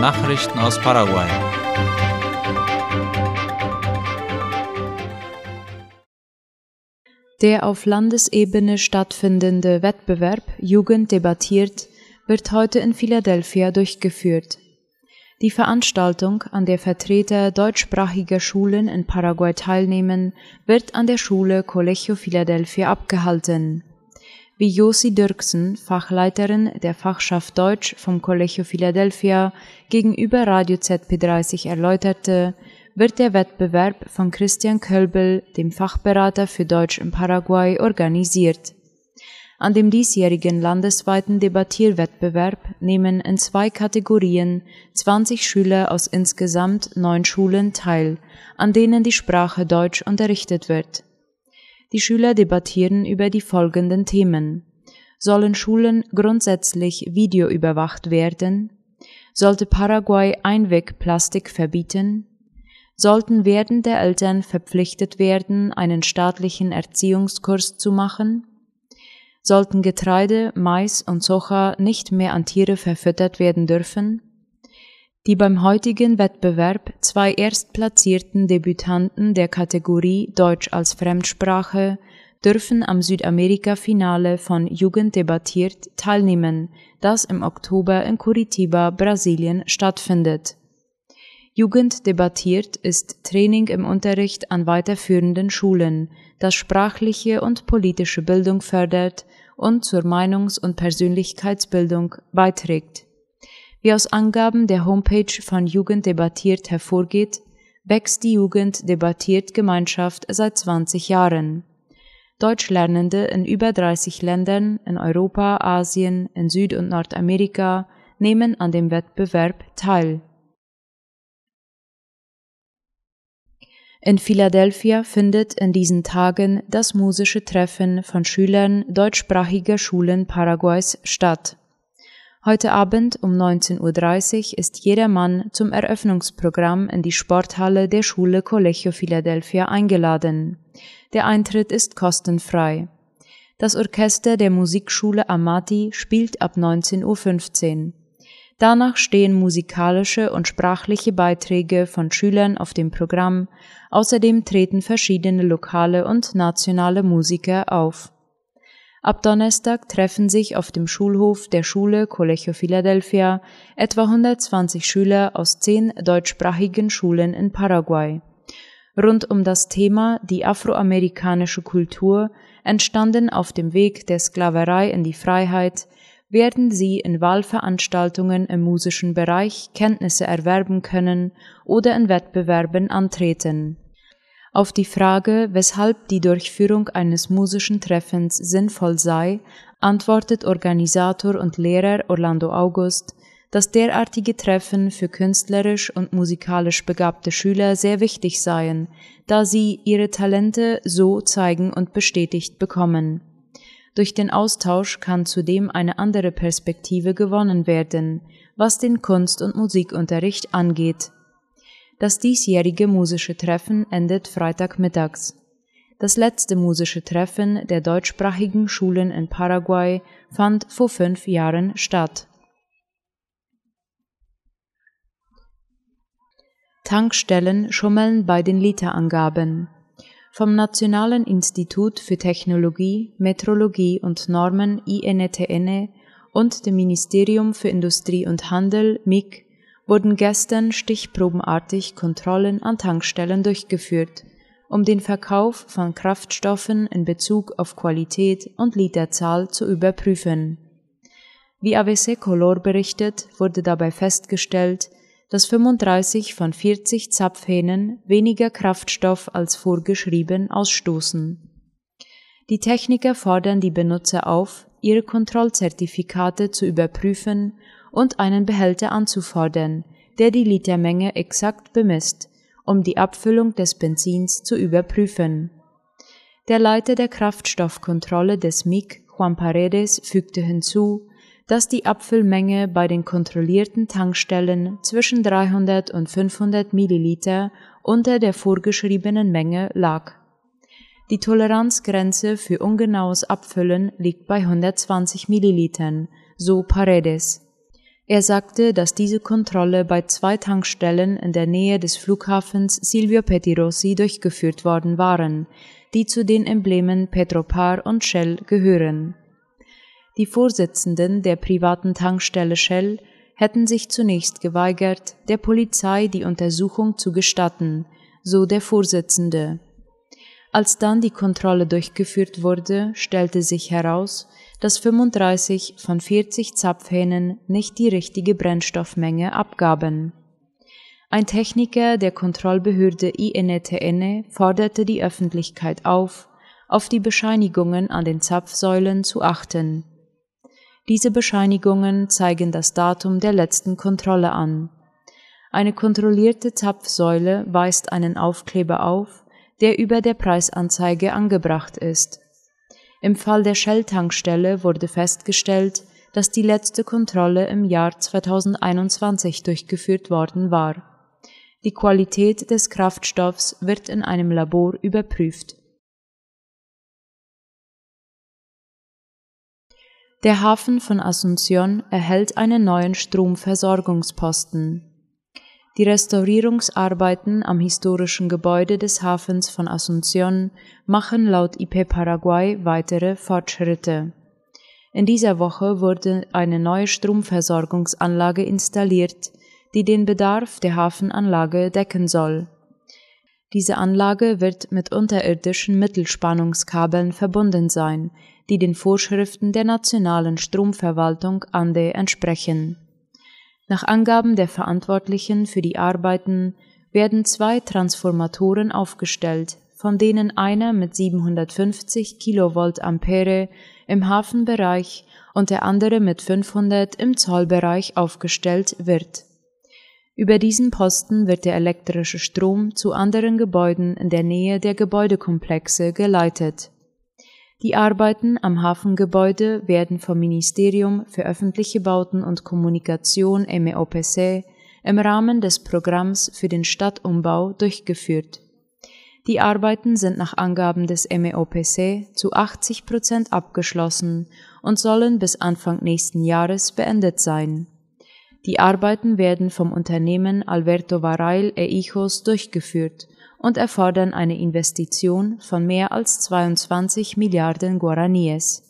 Nachrichten aus Paraguay. Der auf Landesebene stattfindende Wettbewerb Jugend debattiert wird heute in Philadelphia durchgeführt. Die Veranstaltung, an der Vertreter deutschsprachiger Schulen in Paraguay teilnehmen, wird an der Schule Colegio Philadelphia abgehalten. Wie Josi Dirksen, Fachleiterin der Fachschaft Deutsch vom Colegio Philadelphia, gegenüber Radio ZP30 erläuterte, wird der Wettbewerb von Christian Kölbel, dem Fachberater für Deutsch in Paraguay, organisiert. An dem diesjährigen landesweiten Debattierwettbewerb nehmen in zwei Kategorien 20 Schüler aus insgesamt neun Schulen teil, an denen die Sprache Deutsch unterrichtet wird. Die Schüler debattieren über die folgenden Themen. Sollen Schulen grundsätzlich videoüberwacht werden? Sollte Paraguay Einwegplastik verbieten? Sollten werdende Eltern verpflichtet werden, einen staatlichen Erziehungskurs zu machen? Sollten Getreide, Mais und Soja nicht mehr an Tiere verfüttert werden dürfen? Die beim heutigen Wettbewerb zwei erstplatzierten Debütanten der Kategorie Deutsch als Fremdsprache dürfen am Südamerika-Finale von Jugend debattiert teilnehmen, das im Oktober in Curitiba, Brasilien stattfindet. Jugend debattiert ist Training im Unterricht an weiterführenden Schulen, das sprachliche und politische Bildung fördert und zur Meinungs- und Persönlichkeitsbildung beiträgt. Wie aus Angaben der Homepage von Jugend debattiert hervorgeht, wächst die Jugend debattiert Gemeinschaft seit 20 Jahren. Deutschlernende in über 30 Ländern in Europa, Asien, in Süd- und Nordamerika nehmen an dem Wettbewerb teil. In Philadelphia findet in diesen Tagen das musische Treffen von Schülern deutschsprachiger Schulen Paraguays statt. Heute Abend um 19.30 Uhr ist jedermann zum Eröffnungsprogramm in die Sporthalle der Schule Colegio Philadelphia eingeladen. Der Eintritt ist kostenfrei. Das Orchester der Musikschule Amati spielt ab 19.15 Uhr. Danach stehen musikalische und sprachliche Beiträge von Schülern auf dem Programm, außerdem treten verschiedene lokale und nationale Musiker auf. Ab Donnerstag treffen sich auf dem Schulhof der Schule Colegio Philadelphia etwa 120 Schüler aus zehn deutschsprachigen Schulen in Paraguay. Rund um das Thema die afroamerikanische Kultur, entstanden auf dem Weg der Sklaverei in die Freiheit, werden sie in Wahlveranstaltungen im musischen Bereich Kenntnisse erwerben können oder in Wettbewerben antreten auf die Frage, weshalb die Durchführung eines musischen Treffens sinnvoll sei, antwortet Organisator und Lehrer Orlando August, dass derartige Treffen für künstlerisch und musikalisch begabte Schüler sehr wichtig seien, da sie ihre Talente so zeigen und bestätigt bekommen. Durch den Austausch kann zudem eine andere Perspektive gewonnen werden, was den Kunst- und Musikunterricht angeht. Das diesjährige musische Treffen endet Freitagmittags. Das letzte musische Treffen der deutschsprachigen Schulen in Paraguay fand vor fünf Jahren statt. Tankstellen schummeln bei den Literangaben. Vom Nationalen Institut für Technologie, Metrologie und Normen INTN und dem Ministerium für Industrie und Handel MIG wurden gestern stichprobenartig Kontrollen an Tankstellen durchgeführt, um den Verkauf von Kraftstoffen in Bezug auf Qualität und Literzahl zu überprüfen. Wie AVC Color berichtet, wurde dabei festgestellt, dass 35 von 40 Zapfhähnen weniger Kraftstoff als vorgeschrieben ausstoßen. Die Techniker fordern die Benutzer auf, ihre Kontrollzertifikate zu überprüfen und einen Behälter anzufordern, der die Litermenge exakt bemisst, um die Abfüllung des Benzins zu überprüfen. Der Leiter der Kraftstoffkontrolle des MIG, Juan Paredes, fügte hinzu, dass die Abfüllmenge bei den kontrollierten Tankstellen zwischen 300 und 500 Milliliter unter der vorgeschriebenen Menge lag. Die Toleranzgrenze für ungenaues Abfüllen liegt bei 120 Millilitern, so Paredes. Er sagte, dass diese Kontrolle bei zwei Tankstellen in der Nähe des Flughafens Silvio Pettirossi durchgeführt worden waren, die zu den Emblemen Petropar und Shell gehören. Die Vorsitzenden der privaten Tankstelle Shell hätten sich zunächst geweigert, der Polizei die Untersuchung zu gestatten, so der Vorsitzende. Als dann die Kontrolle durchgeführt wurde, stellte sich heraus, dass 35 von 40 Zapfhähnen nicht die richtige Brennstoffmenge abgaben. Ein Techniker der Kontrollbehörde INTN forderte die Öffentlichkeit auf, auf die Bescheinigungen an den Zapfsäulen zu achten. Diese Bescheinigungen zeigen das Datum der letzten Kontrolle an. Eine kontrollierte Zapfsäule weist einen Aufkleber auf, der über der Preisanzeige angebracht ist. Im Fall der Shell-Tankstelle wurde festgestellt, dass die letzte Kontrolle im Jahr 2021 durchgeführt worden war. Die Qualität des Kraftstoffs wird in einem Labor überprüft. Der Hafen von Asunción erhält einen neuen Stromversorgungsposten. Die Restaurierungsarbeiten am historischen Gebäude des Hafens von Asunción machen laut IP Paraguay weitere Fortschritte. In dieser Woche wurde eine neue Stromversorgungsanlage installiert, die den Bedarf der Hafenanlage decken soll. Diese Anlage wird mit unterirdischen Mittelspannungskabeln verbunden sein, die den Vorschriften der nationalen Stromverwaltung ANDE entsprechen nach Angaben der Verantwortlichen für die Arbeiten werden zwei Transformatoren aufgestellt, von denen einer mit 750 Kilovolt Ampere im Hafenbereich und der andere mit 500 im Zollbereich aufgestellt wird. Über diesen Posten wird der elektrische Strom zu anderen Gebäuden in der Nähe der Gebäudekomplexe geleitet die Arbeiten am Hafengebäude werden vom Ministerium für öffentliche Bauten und Kommunikation MEOPC im Rahmen des Programms für den Stadtumbau durchgeführt. Die Arbeiten sind nach Angaben des MEOPC zu 80 Prozent abgeschlossen und sollen bis Anfang nächsten Jahres beendet sein. Die Arbeiten werden vom Unternehmen Alberto Varail e Hijos durchgeführt und erfordern eine Investition von mehr als 22 Milliarden Guaraníes.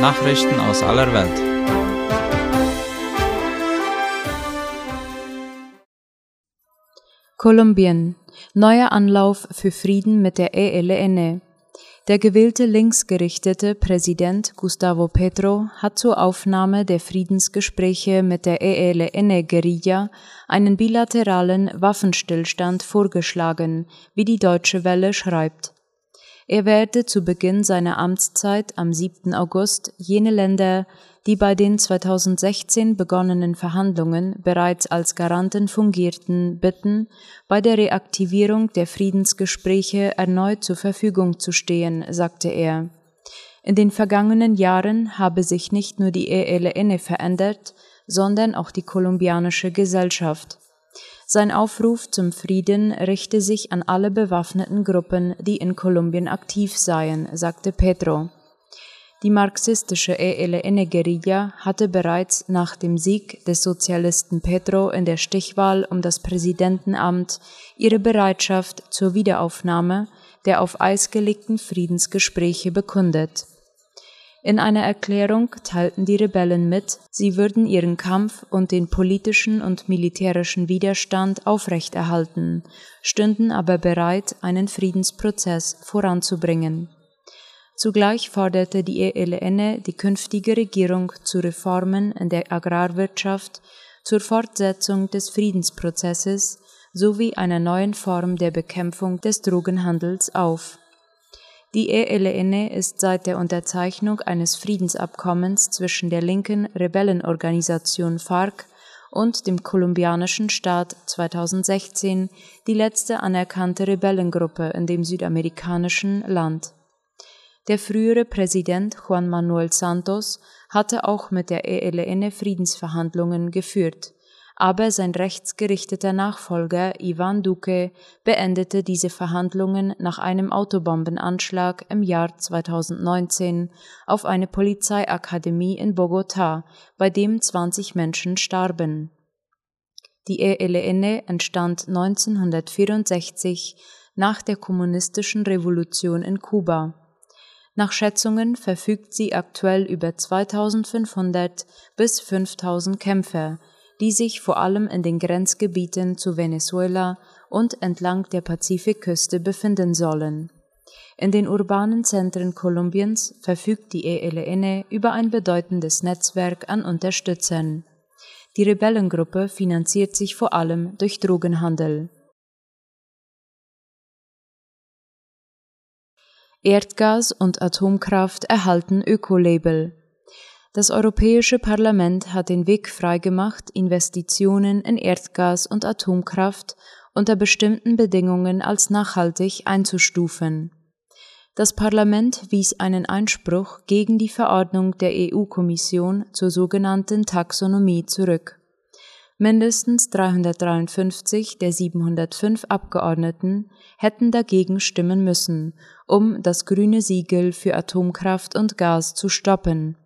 Nachrichten aus aller Welt. Kolumbien. Neuer Anlauf für Frieden mit der ELN. Der gewählte linksgerichtete Präsident Gustavo Petro hat zur Aufnahme der Friedensgespräche mit der ELN-Guerilla einen bilateralen Waffenstillstand vorgeschlagen, wie die Deutsche Welle schreibt. Er werde zu Beginn seiner Amtszeit am 7. August jene Länder, die bei den 2016 begonnenen Verhandlungen bereits als Garanten fungierten, bitten, bei der Reaktivierung der Friedensgespräche erneut zur Verfügung zu stehen, sagte er. In den vergangenen Jahren habe sich nicht nur die ELN verändert, sondern auch die kolumbianische Gesellschaft. Sein Aufruf zum Frieden richte sich an alle bewaffneten Gruppen, die in Kolumbien aktiv seien, sagte Pedro. Die marxistische ELN-Guerilla hatte bereits nach dem Sieg des Sozialisten Petro in der Stichwahl um das Präsidentenamt ihre Bereitschaft zur Wiederaufnahme der auf Eis gelegten Friedensgespräche bekundet. In einer Erklärung teilten die Rebellen mit, sie würden ihren Kampf und den politischen und militärischen Widerstand aufrechterhalten, stünden aber bereit, einen Friedensprozess voranzubringen Zugleich forderte die ELN die künftige Regierung zu Reformen in der Agrarwirtschaft, zur Fortsetzung des Friedensprozesses sowie einer neuen Form der Bekämpfung des Drogenhandels auf. Die ELN ist seit der Unterzeichnung eines Friedensabkommens zwischen der linken Rebellenorganisation FARC und dem kolumbianischen Staat 2016 die letzte anerkannte Rebellengruppe in dem südamerikanischen Land. Der frühere Präsident Juan Manuel Santos hatte auch mit der ELN Friedensverhandlungen geführt, aber sein rechtsgerichteter Nachfolger Ivan Duque beendete diese Verhandlungen nach einem Autobombenanschlag im Jahr 2019 auf eine Polizeiakademie in Bogotá, bei dem 20 Menschen starben. Die ELN entstand 1964 nach der kommunistischen Revolution in Kuba. Nach Schätzungen verfügt sie aktuell über 2500 bis 5000 Kämpfer, die sich vor allem in den Grenzgebieten zu Venezuela und entlang der Pazifikküste befinden sollen. In den urbanen Zentren Kolumbiens verfügt die ELN über ein bedeutendes Netzwerk an Unterstützern. Die Rebellengruppe finanziert sich vor allem durch Drogenhandel. Erdgas und Atomkraft erhalten Ökolabel. Das Europäische Parlament hat den Weg freigemacht, Investitionen in Erdgas und Atomkraft unter bestimmten Bedingungen als nachhaltig einzustufen. Das Parlament wies einen Einspruch gegen die Verordnung der EU-Kommission zur sogenannten Taxonomie zurück. Mindestens 353 der 705 Abgeordneten hätten dagegen stimmen müssen, um das grüne Siegel für Atomkraft und Gas zu stoppen.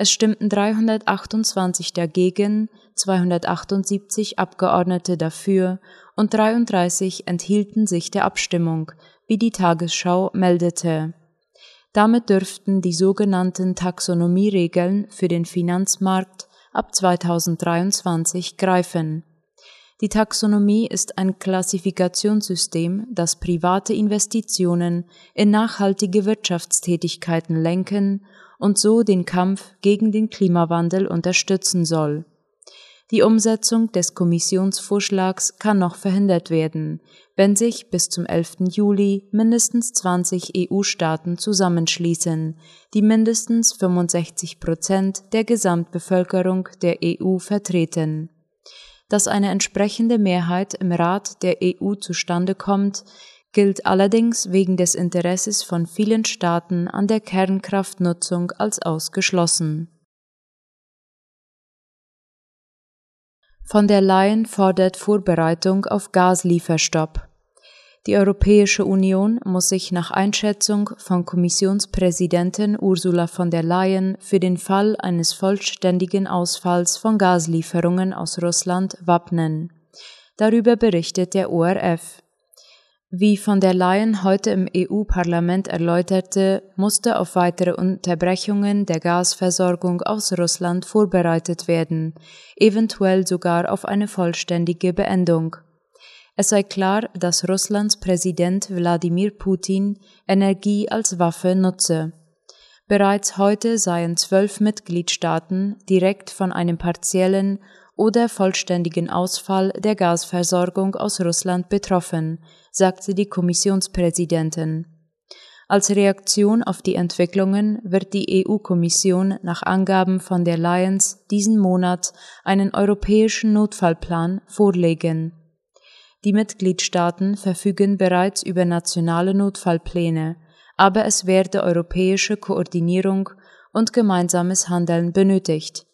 Es stimmten 328 dagegen, 278 Abgeordnete dafür und 33 enthielten sich der Abstimmung, wie die Tagesschau meldete. Damit dürften die sogenannten Taxonomieregeln für den Finanzmarkt ab 2023 greifen. Die Taxonomie ist ein Klassifikationssystem, das private Investitionen in nachhaltige Wirtschaftstätigkeiten lenken und so den Kampf gegen den Klimawandel unterstützen soll. Die Umsetzung des Kommissionsvorschlags kann noch verhindert werden, wenn sich bis zum 11. Juli mindestens 20 EU-Staaten zusammenschließen, die mindestens 65 Prozent der Gesamtbevölkerung der EU vertreten. Dass eine entsprechende Mehrheit im Rat der EU zustande kommt, gilt allerdings wegen des Interesses von vielen Staaten an der Kernkraftnutzung als ausgeschlossen. Von der Leyen fordert Vorbereitung auf Gaslieferstopp. Die Europäische Union muss sich nach Einschätzung von Kommissionspräsidentin Ursula von der Leyen für den Fall eines vollständigen Ausfalls von Gaslieferungen aus Russland wappnen. Darüber berichtet der ORF. Wie von der Leyen heute im EU-Parlament erläuterte, musste auf weitere Unterbrechungen der Gasversorgung aus Russland vorbereitet werden, eventuell sogar auf eine vollständige Beendung. Es sei klar, dass Russlands Präsident Wladimir Putin Energie als Waffe nutze. Bereits heute seien zwölf Mitgliedstaaten direkt von einem partiellen oder vollständigen Ausfall der Gasversorgung aus Russland betroffen, sagte die Kommissionspräsidentin. Als Reaktion auf die Entwicklungen wird die EU-Kommission nach Angaben von der Lions diesen Monat einen europäischen Notfallplan vorlegen. Die Mitgliedstaaten verfügen bereits über nationale Notfallpläne, aber es werde europäische Koordinierung und gemeinsames Handeln benötigt.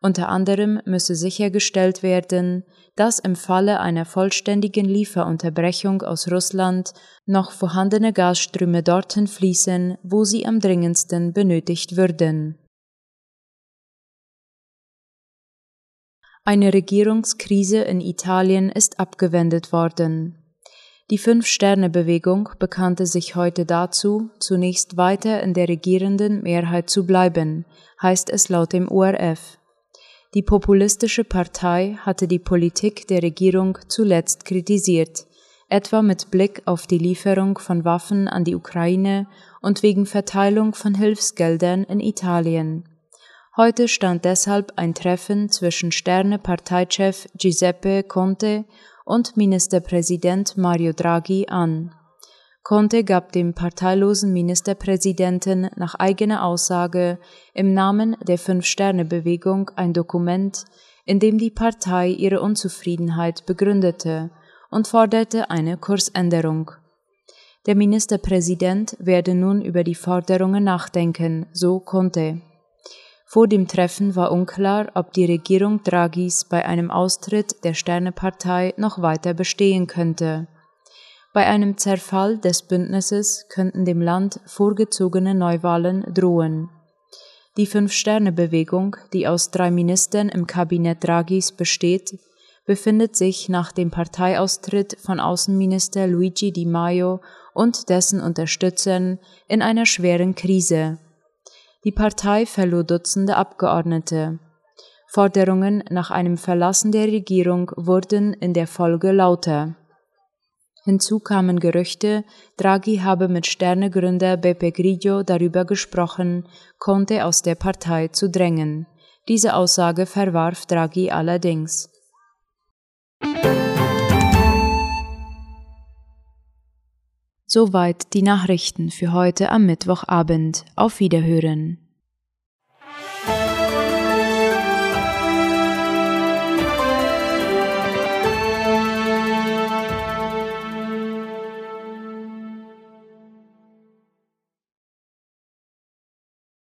Unter anderem müsse sichergestellt werden, dass im Falle einer vollständigen Lieferunterbrechung aus Russland noch vorhandene Gasströme dorthin fließen, wo sie am dringendsten benötigt würden. Eine Regierungskrise in Italien ist abgewendet worden. Die Fünf-Sterne-Bewegung bekannte sich heute dazu, zunächst weiter in der regierenden Mehrheit zu bleiben, heißt es laut dem ORF. Die populistische Partei hatte die Politik der Regierung zuletzt kritisiert, etwa mit Blick auf die Lieferung von Waffen an die Ukraine und wegen Verteilung von Hilfsgeldern in Italien. Heute stand deshalb ein Treffen zwischen Sterne-Parteichef Giuseppe Conte und Ministerpräsident Mario Draghi an. Conte gab dem parteilosen Ministerpräsidenten nach eigener Aussage im Namen der Fünf-Sterne-Bewegung ein Dokument, in dem die Partei ihre Unzufriedenheit begründete und forderte eine Kursänderung. Der Ministerpräsident werde nun über die Forderungen nachdenken, so Conte. Vor dem Treffen war unklar, ob die Regierung Draghis bei einem Austritt der Sternepartei noch weiter bestehen könnte. Bei einem Zerfall des Bündnisses könnten dem Land vorgezogene Neuwahlen drohen. Die Fünf-Sterne-Bewegung, die aus drei Ministern im Kabinett Draghis besteht, befindet sich nach dem Parteiaustritt von Außenminister Luigi Di Maio und dessen Unterstützern in einer schweren Krise. Die Partei verlor Dutzende Abgeordnete. Forderungen nach einem Verlassen der Regierung wurden in der Folge lauter. Hinzu kamen Gerüchte, Draghi habe mit Sterne-Gründer Beppe Grillo darüber gesprochen, Conte aus der Partei zu drängen. Diese Aussage verwarf Draghi allerdings. Soweit die Nachrichten für heute am Mittwochabend. Auf Wiederhören.